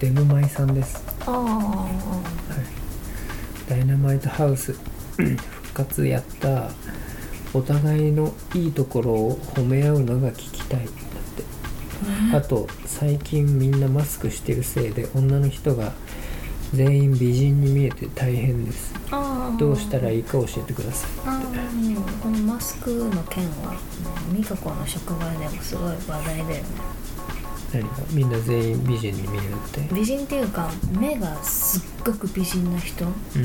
デブマイさんです。ああダイナマイトハウス 復活やったお互いのいいところを褒め合うのが聞きたいだって。あと最近みんなマスクしてるせいで女の人が全員美人に見えて大変です。どうしたらいいか教えてくださいああこのマスクの件は美香子の職場でもすごい話題だよね何がみんな全員美人に見えるって？美人っていうか目がすっごく美人な人はうん。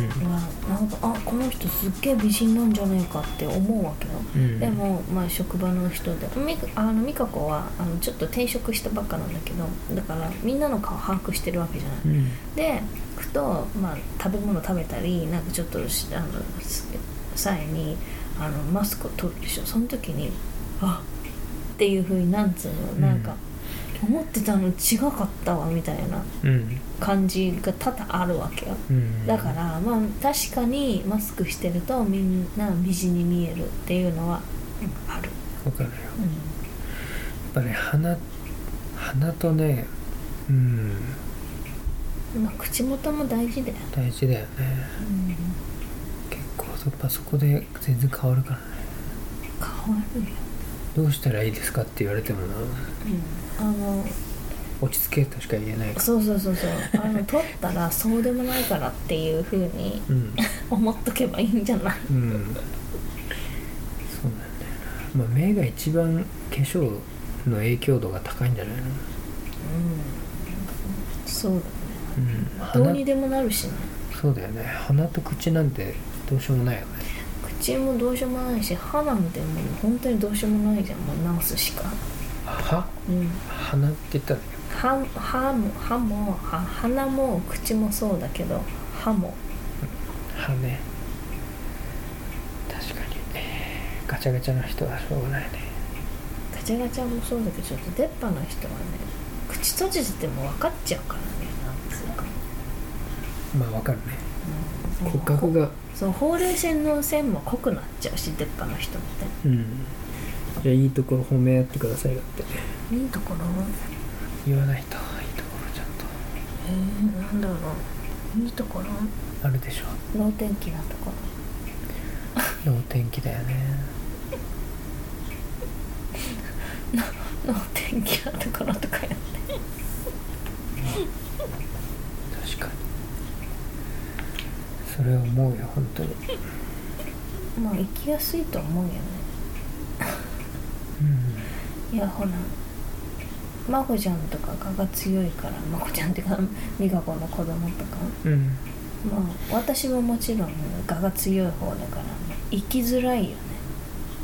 なんかあこの人すっげえ美人なんじゃないかって思うわけよ、うん。でも、まあ、職場の人で。みあの美香子はあのちょっと転職したばっかなんだけどだからみんなの顔把握してるわけじゃない、うん。でふと、まあ、食べ物食べたりなんかちょっとしあのす際にあのマスクを取るでしょ。その時にあっていうふうになんつうの？なんか、思ってたの違かったわみたいなうん。感じが多々あるわけよ。うん。だからまあ確かにマスクしてるとみんな美人に見えるっていうのは、うんある、わかるよ。やうっぱね鼻鼻とねうん。んまあ、口元も大事だよ、大事だよね。結構やっぱそこで全然変わるからね。変わるよ、どうしたらいいですかって言われてもな。あの。落ち着けとしか言えないそうそうそうそう。あの取ったらそうでもないからっていうふうにうん。思っとけばいいんじゃない？うん。そうなんだよな、まあ、目が一番化粧の影響度が高いんじゃないの？そうだね。うん。鼻どうにでもなるしね。そうだよね。鼻と口なんてどうしようもないよね口もどうしようもないし歯なんてもう本当にどうしようもないじゃん。もう直すしか。歯うん。鼻って言ったら歯歯も歯も歯鼻も口もそうだけど歯も。歯ね確かにガチャガチャな人はしょうがないね。ガチャガチャもそうだけどちょっと出っ歯の人はね口閉じてても分かっちゃうからねなんつうか、まあわかるね。うん。骨格がそうほうれい線の線も濃くなっちゃうし出っ歯の人って。うん。じゃあいいところ褒め合ってくださいよって。いいところ？言わないといいところちゃんえー、なんだろう。いいところ？とあるでしょ能天気なとこ。ろ能天気だよね。能天気なところとかやって確かにそれは思うよ本当に。まあ行きやすいと思うよね。うん。いやほらまこちゃんとか蚊が強いからまこちゃんっていうか美香子の子供とか。うん。まあ私ももちろん蛾が強い方だから生きづらいよね。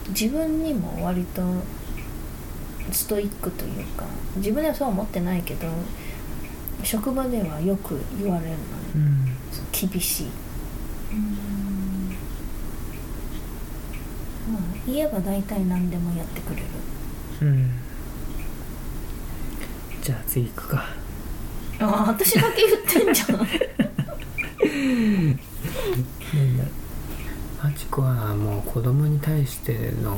自分にも割とストイックというか自分ではそうは思ってないけど職場ではよく言われるのね。うん。厳しいまあ言えば大体何でもやってくれる。うん。じゃあ次行くか。ああ私だけ言ってんじゃん。なんだマチコはもう子供に対しての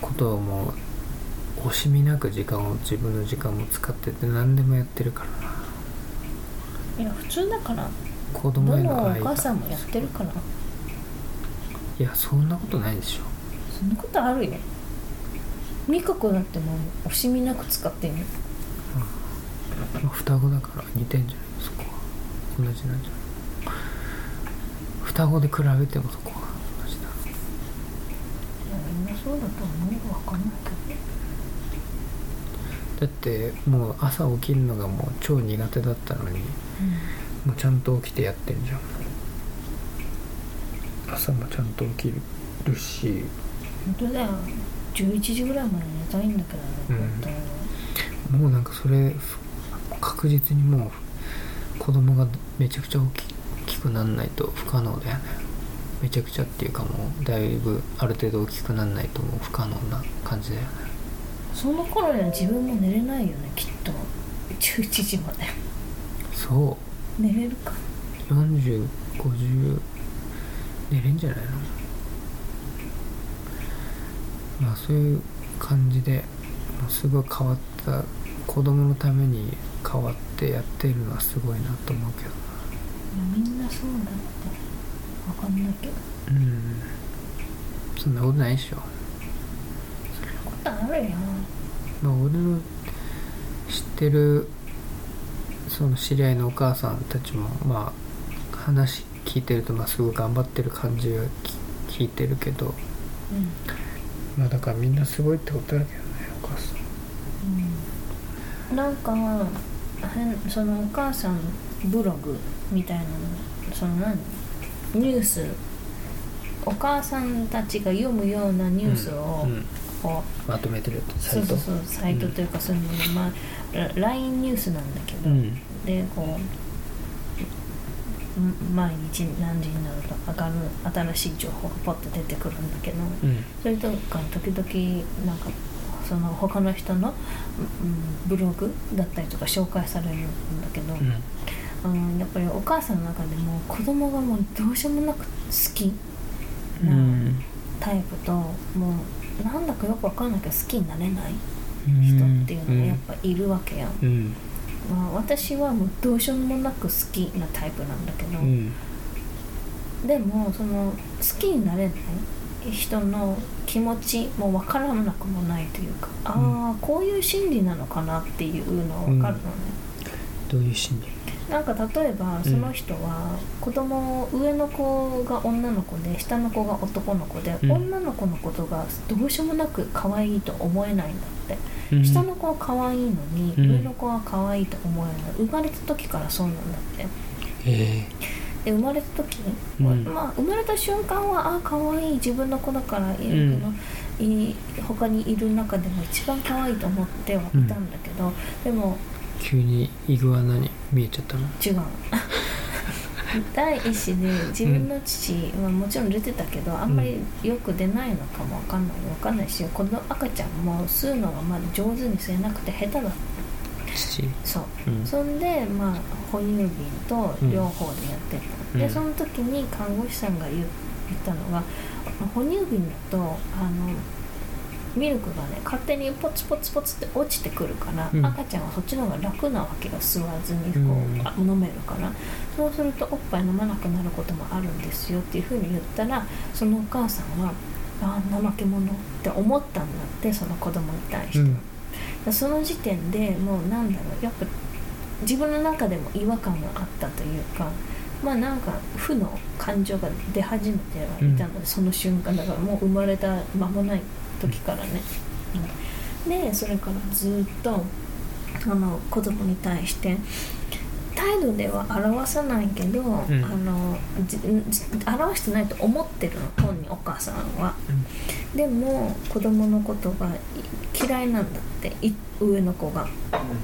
ことをもう惜しみなく時間を自分の時間も使ってて何でもやってるからな。いや普通だから子ど供へのお母さんもやってるからいやそんなことないでしょ。そんなことあるよ。美香子だってもう惜しみなく使ってるよまあ双子だから似てんじゃない？そこは。同じなんじゃない？双子で比べてもそこは同じだ。いやみんなそうだと思うわ。かんないけだってもう朝起きるのがもう超苦手だったのにもうちゃんと起きてやってんじゃん。朝もちゃんと起きるし。ど本当だよ。11時ぐらいまで寝たいんだけどね、うん。もうなんかそれ確実にもう子供がめちゃくちゃ大きくなんないと不可能だよね。めちゃくちゃっていうかもうだいぶある程度大きくなんないともう不可能な感じだよね。その頃には自分も寝れないよねきっと。11時まで。そ寝れるか。う4050寝れんじゃないの？まあそういう感じでもうすごい変わった子供のために変わってやってるのはすごいなと思うけどみんなそうだって。分かんないけど。うん。そんなことないでしょ。ことあるよ。まあ俺の知ってるその知り合いのお母さんたちもまあ話聞いてるとまあすごい頑張ってる感じはき聞いてるけどうん。まあだからみんなすごいってことだけどねお母さん。うんなんか変そのお母さんブログみたいなのその何？ニュース。お母さんたちが読むようなニュースをうんうんこう、まとめてるサイト。そうそうそうサイトというかそういうのまあラ LINE ニュースなんだけど、うん。でこうん毎日何時になると上がる新しい情報がポッと出てくるんだけど、うん。それとか時々なんかその他の人の、うん、ブログだったりとか紹介されるんだけど、うん。うん、やっぱりお母さんの中でも子供がもうどうしようもなく好きうなん。タイプともうなんだかよくわかんないけど好きになれないうん。人っていうのがやっぱいるわけやん、うん。まあ、私はもうどうしようもなく好きなタイプなんだけど、うん。でもその好きになれない人の気持ちも分からなくもないというか、ああこういう心理なのかなっていうのは分かるのね、どういう心理？なんか例えばその人は子供上の子が女の子で下の子が男の子で、うん。女の子のことがどうしようもなく可愛いと思えないんだって、うん。下の子は可愛いのに、うん。上の子は可愛いと思えない。生まれた時からそうなんだって。え。で生まれた時、うん。まあ生まれた瞬間はあ可愛い自分の子だからいるけど、い他にいる中でも一番可愛いと思ってはいたんだけど、でもー急にイグアナに見えちゃったの？違う。第一子で自分の父、まあ、もちろん出てたけどあんまりよく出ないのかもわかんない。わかんないしこの赤ちゃんも吸うのがまだ上手に吸えなくて下手だった。父？そう。うん。そんでまあ哺乳瓶と両方でやってた、うん。でその時に看護師さんが言ったのが哺乳瓶だとあのミルクがね勝手にポツポツポツって落ちてくるから、うん。赤ちゃんはそっちの方が楽なわけよ吸わずにこう、うん。あ飲めるから。そうするとおっぱい飲まなくなることもあるんですよっていうふうに言ったらそのお母さんはあ怠け者って思ったんだってその子供に対して。は。うん。その時点でもうなんだろうやっぱ自分の中でも違和感があったというかまあなんか負の感情が出始めてはいたので、その瞬間だからもう生まれた間もない時からね、うんでそれからずっとあの子供に対して態度では表さないけど、んあの表してないと思ってるの本人お母さんは。でも子供のことが嫌いなんだってい上の子が。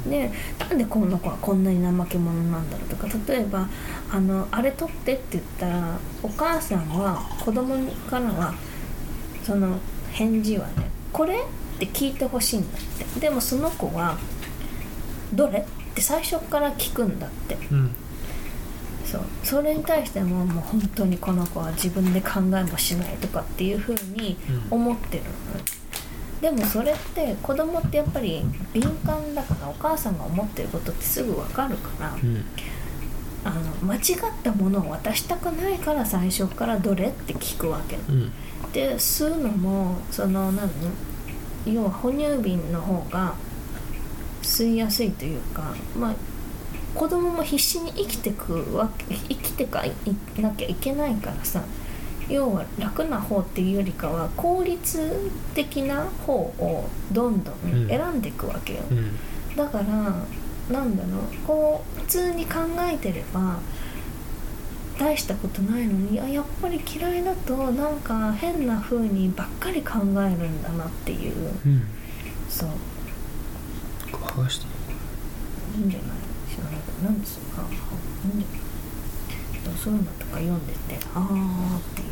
でなんでこの子はこんなに怠け者なんだろうとか例えばあの「あれ取って」って言ったらお母さんは子供からはその返事はね「これ?」って聞いてほしいんだって。でもその子は「どれ?」って最初から聞くんだって。うん。そう。それに対してももう本当にこの子は自分で考えもしないとかっていうふうに思ってるの、でもそれって子供ってやっぱり敏感だからお母さんが思ってることってすぐ分かるからうんあの間違ったものを渡したくないから最初から「どれ?」って聞くわけ。うん。で吸うのもその何？要は哺乳瓶の方が吸いやすいというかまあ子供も必死に生きてくわけ生きてかいなきゃいけないからさ要は楽な方っていうよりかは効率的な方をどんどん選んでいくわけよ、うん。だからなんだろう。こう普通に考えてれば大したことないのにあやっぱり嫌いだとなんか変な風にばっかり考えるんだなっていう。うん。そう。剥がしていいんじゃない？知らないけど。なんですかいいんじゃない？そういうのとか読んでてああってい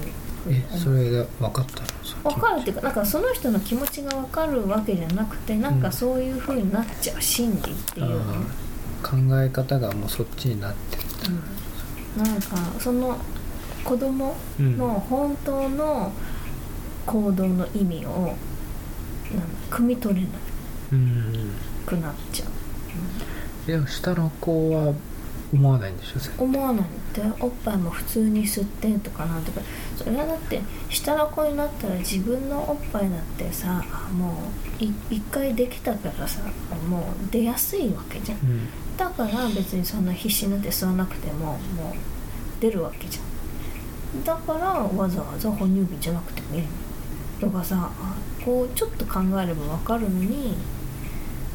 う。えそれで分かったの？分かるっていうかなんかその人の気持ちが分かるわけじゃなくてなんかそういう風になっちゃう心理っていうの、考え方がもうそっちになってるうん、なんかその子供の本当の行動の意味を汲み取れなうんくなっちゃう、でも下の子は思わないんでしょ？思わないっておっぱいも普通に吸ってとかなんとかそれはだって下の子になったら自分のおっぱいだってさもうい一回できたからさもう出やすいわけじゃん。うん。だから別にそんな必死になって吸わなくてももう出るわけじゃん。だからわざわざ哺乳瓶じゃなくてもいいの。とかさあこうちょっと考えればわかるのに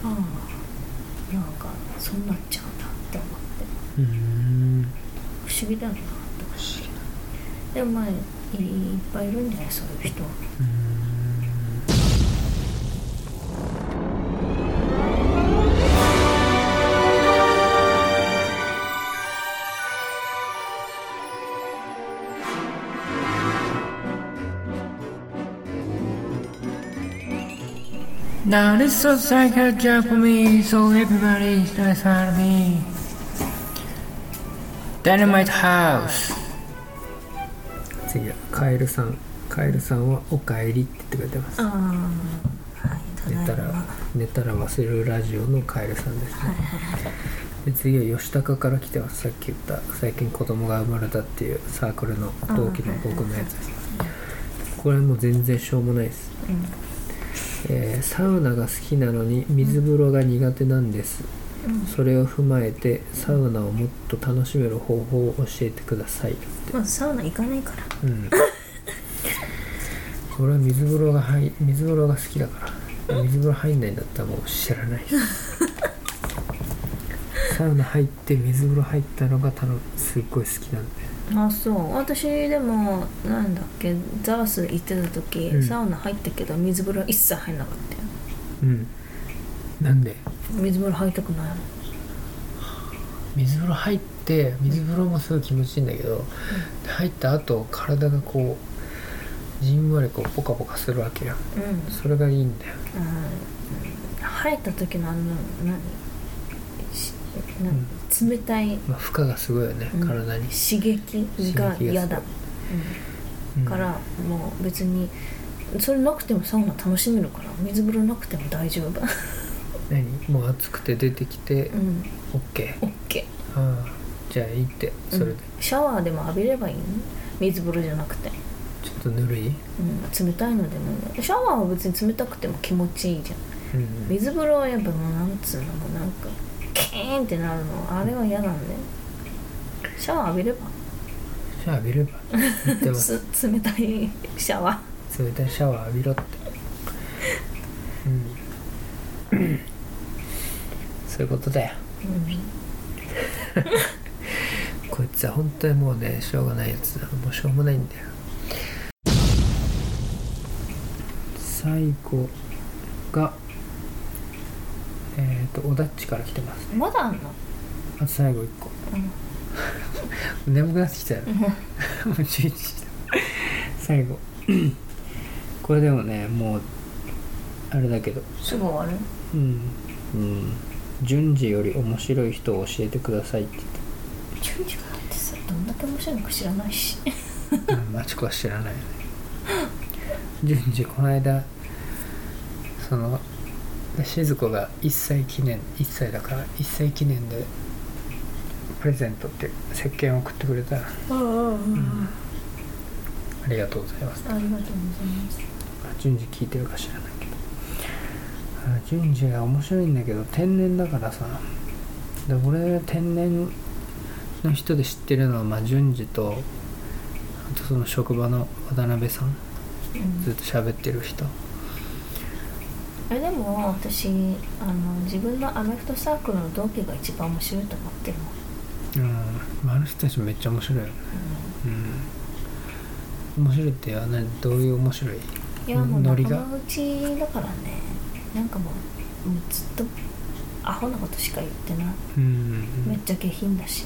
ああなんかそうなっちゃうんだって思って。うーん不思議だなと不思議なでもまあいいっぱいいるんじゃないそういう人うーんNow this is like a job for me, so everybody starts on me. Dynamite House. 次はカエルさん。カエルさんはおかえりって言ってくれてますあ。あはい寝たら寝たら忘れるラジオのカエルさんですね。で次は吉高から来てます。さっき言った最近子供が生まれたっていうサークルの同期の僕のやつです。これはもう全然しょうもないです。うんえーサウナが好きなのに水風呂が苦手なんです、うんそれを踏まえてサウナをもっと楽しめる方法を教えてください。まずサウナ行かないから。うん。俺は水風呂が入水風呂が好きだから。水風呂入んないんだったらもう知らない。サウナ入って水風呂入ったのがたのすっごい好きなんで。あそう。私でもなんだっけザース行ってた時、うん。サウナ入ったけど水風呂一切入んなかったよ。うんなんで？水風呂入りたくない水風呂入って水風呂もすごい気持ちいいんだけど、入った後体がこうじんわりこうポカポカするわけようん、それがいいんだよ。うん、入った時のあの何冷たいまあ負荷がすごいよね、うん。体に、刺激が嫌だ、うん。うん、からもう別にそれなくてもサウナ楽しめるから水風呂なくても大丈夫何？もう暑くて出てきてうん。OK、OK ああじゃあいいってそれで、うんシャワーでも浴びればいいの？水風呂じゃなくて、ちょっとぬるい、うん、冷たいのでもいいの。シャワーは別に冷たくても気持ちいいじゃん。うん水風呂はやっぱもうなんつうのもうなんかキーンってなるのあれは嫌なんでシャワー浴びれば。シャワー浴びれば。冷たいシャワ冷たいシャワー浴びろってうんそういうことだよ。ー、こいつは本当にもうねしょうがないやつだ。もうしょうもないんだよ。最後がえっ、とおだっちから来てます。うん、まだあんの、あと最後1個。うん。眠くなってきたよ。ねもう11時だ。最後。これでもねもうあれだけど。すぐ終わる？うん。うん順次より面白い人を教えてくださいって順次だってさどんだけ面白いのか知らないし。マチコは知らないよね。順次この間その静子が1歳記念1歳だから1歳記念でプレゼントって石鹸を送ってくれた。ありがとうございます。ありがとうございます。順次聞いてるか知らないけどあ順次が面白いんだけど天然だからさ。で俺天然の人で知ってるのはまあ順次とあとその職場の渡辺さん。うん。ずっと喋ってる人。えでも私あの自分のアメフトサークルの同期が一番面白いと思ってるもんうん。まああの人たちめっちゃ面白いよね。うん。面白いってあ何どういう面白い？いやもうノリが。仲間内だからねなんかもうもうずっとアホなことしか言ってない。うん。めっちゃ下品だし。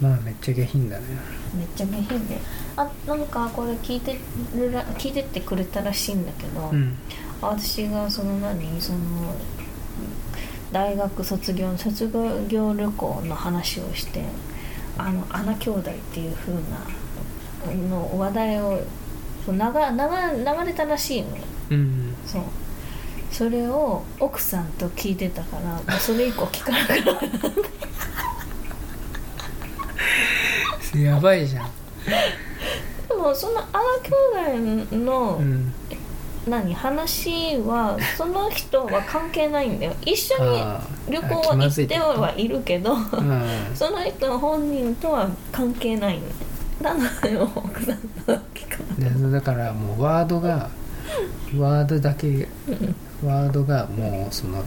まあめっちゃ下品だね。めっちゃ下品で。あなんかこれ聞いてるら聞いてってくれたらしいんだけど、うん。私がその何その大学卒業の卒業旅行の話をしてあの穴兄弟っていう風なの話題を流流流れたらしいのよ。うん。そうそれを奥さんと聞いてたからもうそれ以降聞かなくなった。やばいじゃん。でもそのあの兄弟の、うん。何話はその人は関係ないんだよ。一緒に旅行は行ってはいるけどうんその人本人とは関係ないんだよなので奥さんと聞かないでだからもうワードがワードだけワードがもうその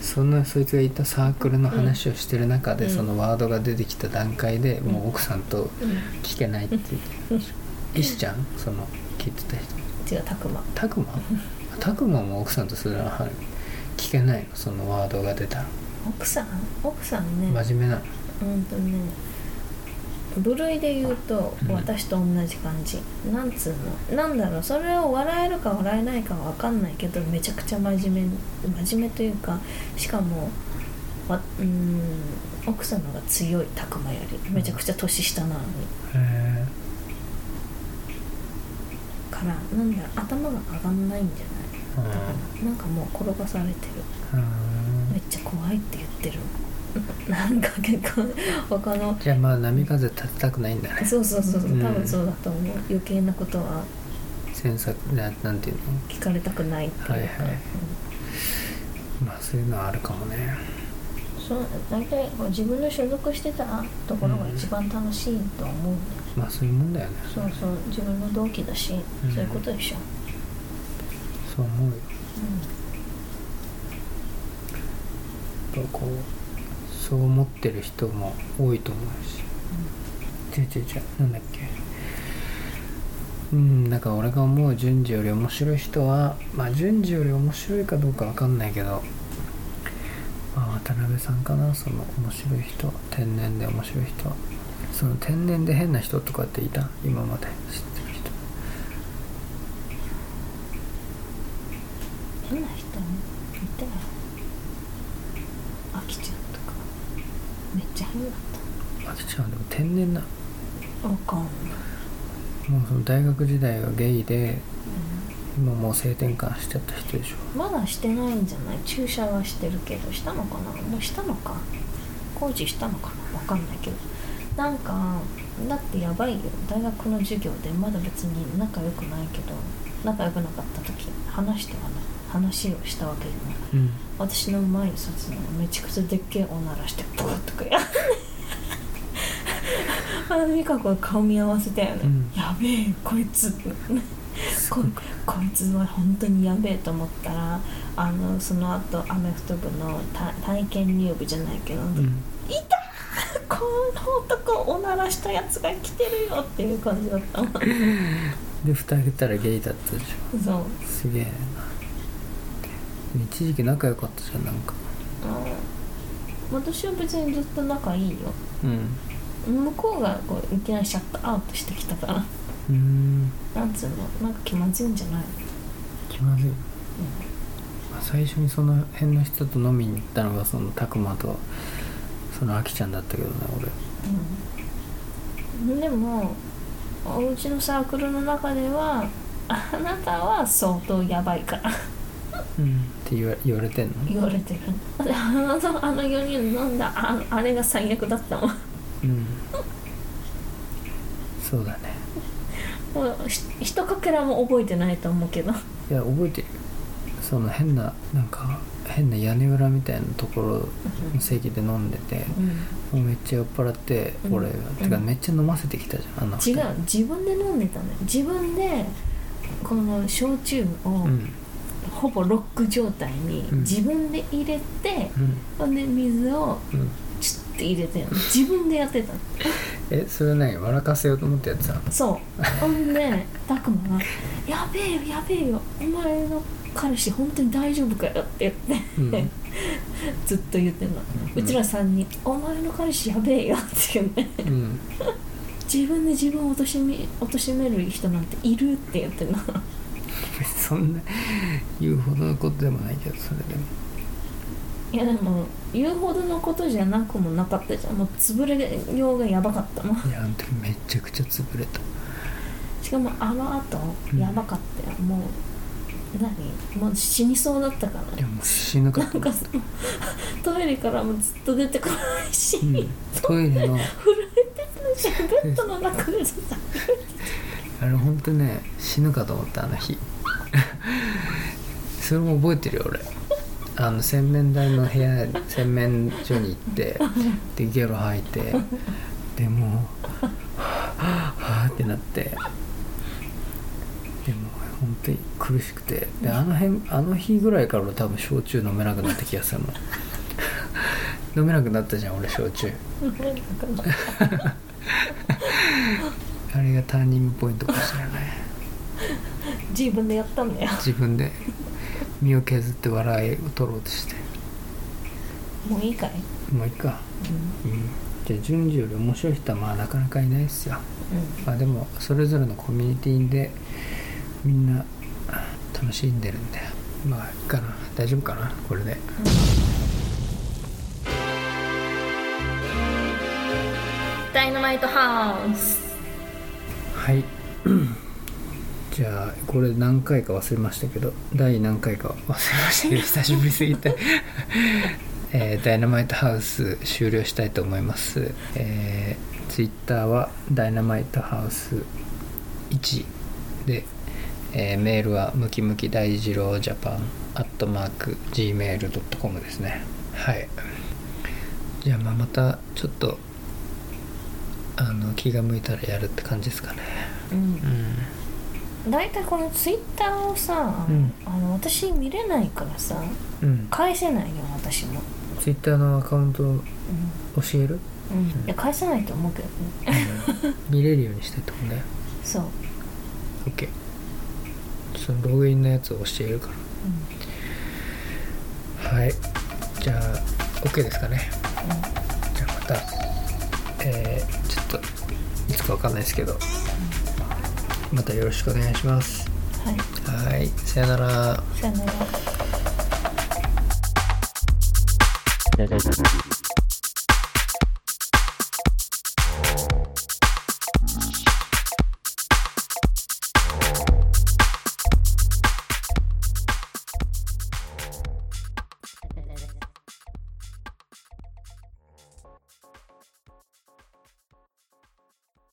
そんなそいつが言ったサークルの話をしてる中で、うん。そのワードが出てきた段階で、もう奥さんとうん聞けないって言って石ちゃんその聞いてた人。違うたくまタクマタクマも奥さんとするのは聞けないのそのワードが出たら。奥さん？奥さんね。真面目なの。うんとね部類で言うとうん。私と同じ感じ、なんつうの？なんだろう？それを笑えるか笑えないかは分かんないけどめちゃくちゃ真面目真面目というかしかもわうん奥さんの方が強いたくまより。めちゃくちゃ年下なのに。へからなんだろう？頭が上がんないんじゃない？えなんかもう転がされてる。うん。めっちゃ怖いって言ってるなんか結構他のじゃあまあ波風立てたくないんだね。そうそうそうそううん。多分そうだと思う。余計なことは詮索ななんていうの？聞かれたくないっていうか、はいはいうん。まあそういうのはあるかもね。そう大体自分の所属してたところが一番楽しいと思うんだよ、まあそういうもんだよね。そうそう自分の同期だし、うん。そういうことでしょ、そう思うよ。うやっぱこうそう思ってる人も多いと思うし。違う違う違う。なんだっけ。うんだから俺が思う順次より面白い人はまあ順次より面白いかどうかわかんないけどまあ渡辺さんかな。その面白い人天然で面白い人。その天然で変な人とかっていた？今まで。知ってる人。変な人いたよあきちゃんとかめっちゃ変だっあきちゃんでも天然なたわかんもうその大学時代はゲイで今もう性転換しちゃった人でしょ。うんまだしてないんじゃない？注射はしてるけどしたのかな？もうしたのか？工事したのかな？わかんないけど。なんかだってやばいよ。大学の授業でまだ別に仲良くないけど仲良くなかった時話してはない話をしたわけじゃないうん。私の前に立つのめちゃくちゃでっけえおならしてブーとかや あの美香子が顔見合わせたよね、うん。やべえこいつここいつは本当にやべえと思ったらあのその後アメフト部のた体験入部じゃないけど、うん。いたこの男おならしたやつが来てるよっていう感じだったの。で蓋開けたらゲイだったでしょ。そう。すげえ。な一時期仲良かったじゃんなんか。あ私は別にずっと仲いいよ。うん。向こうがこういきなりシャットアウトしてきたから。うーん。なんつうの？なんか気まずいんじゃない？気まずい、まあ、最初にその辺の人と飲みに行ったのがそのたくまとそのあきちゃんだったけどねうん。でもおうちのサークルの中ではあなたは相当やばいから。俺うんって言わ言われてんの？言われてる。あのあの4人飲んだああれが最悪だったもん。うん。そうだね。もうひひとかけらも覚えてないと思うけど。いや覚えてる。よその変ななんか変な屋根裏みたいなところの席で飲んでて、うん。もうめっちゃ酔っ払って、うん。俺が、てかうんめっちゃ飲ませてきたじゃんあの違う自分で飲んでたのよ。自分でこの焼酎をうんほぼロック状態にうん。自分で入れて、うん。で水をうん。チュッて入れて自分でやってたの。えそれ何？笑かせようと思ってやってたのそう。ほんで拓磨が「やべえよやべえよ。お前の彼氏本当に大丈夫かよ」って言って、うん。ずっと言ってんの、うちら3人「お前の彼氏やべえよ」って言って。うん。自分で自分を貶め貶める人なんているって言ってんのそんな言うほどのことでもないけどそれでも。いやでも言うほどのことじゃなくもなかったじゃん。もう潰れようがやばかったもん。いやあの時めちゃくちゃ潰れた。しかもあの後うん。やばかったよ、もう何？もう死にそうだったから。いやもう死ぬかっなんかトイレからもずっと出てこないし、た、うん、トイレの。震えてたしベッドの中でさあれ本当ね死ぬかと思ったあの日 それも覚えてるよ俺。あの洗面台の部屋洗面所に行って でゲロ吐いてでもうはあはあってなって。でも本当に苦しくて。であの辺あの日ぐらいから俺多分焼酎飲めなくなった気がするの。飲めなくなったじゃん俺焼酎。あれがターニングポイントかもしれない自分でやったんだよ。自分で身を削って笑いを取ろうとして。もういいかい、もういいか、うん。うん、じゃあ順次より面白い人はまあなかなかいないですよ。まあでもそれぞれのコミュニティでみんな楽しんでるんで。まあいいかな。大丈夫かな？これで。ダイナマイトハウスはいじゃあこれ何回か忘れましたけど第何回か忘れましたけど久しぶりすぎて。えーダイナマイトハウス終了したいと思います。えー、ツイッターはダイナマイトハウス1で、えーメールはムキムキ大二郎ジャパンアットマーク Gmail.com ですね。はい。じゃあまあまたちょっとあの気が向いたらやるって感じですかね。うん。うん大体このツイッターをさ、うん。あの私見れないからさうん。返せないよ私も、ツイッターのアカウントうん。教える？うん、いや返せないと思うけどね。見れるようにしてってことねそう、OK そのログインのやつを教えるかうん。らはい。じゃあ OK ですかね。じゃあまた。えー、ちょっといつかわかんないですけどまたよろしくお願いします。うん、はい。はい。さよなら。さよなら.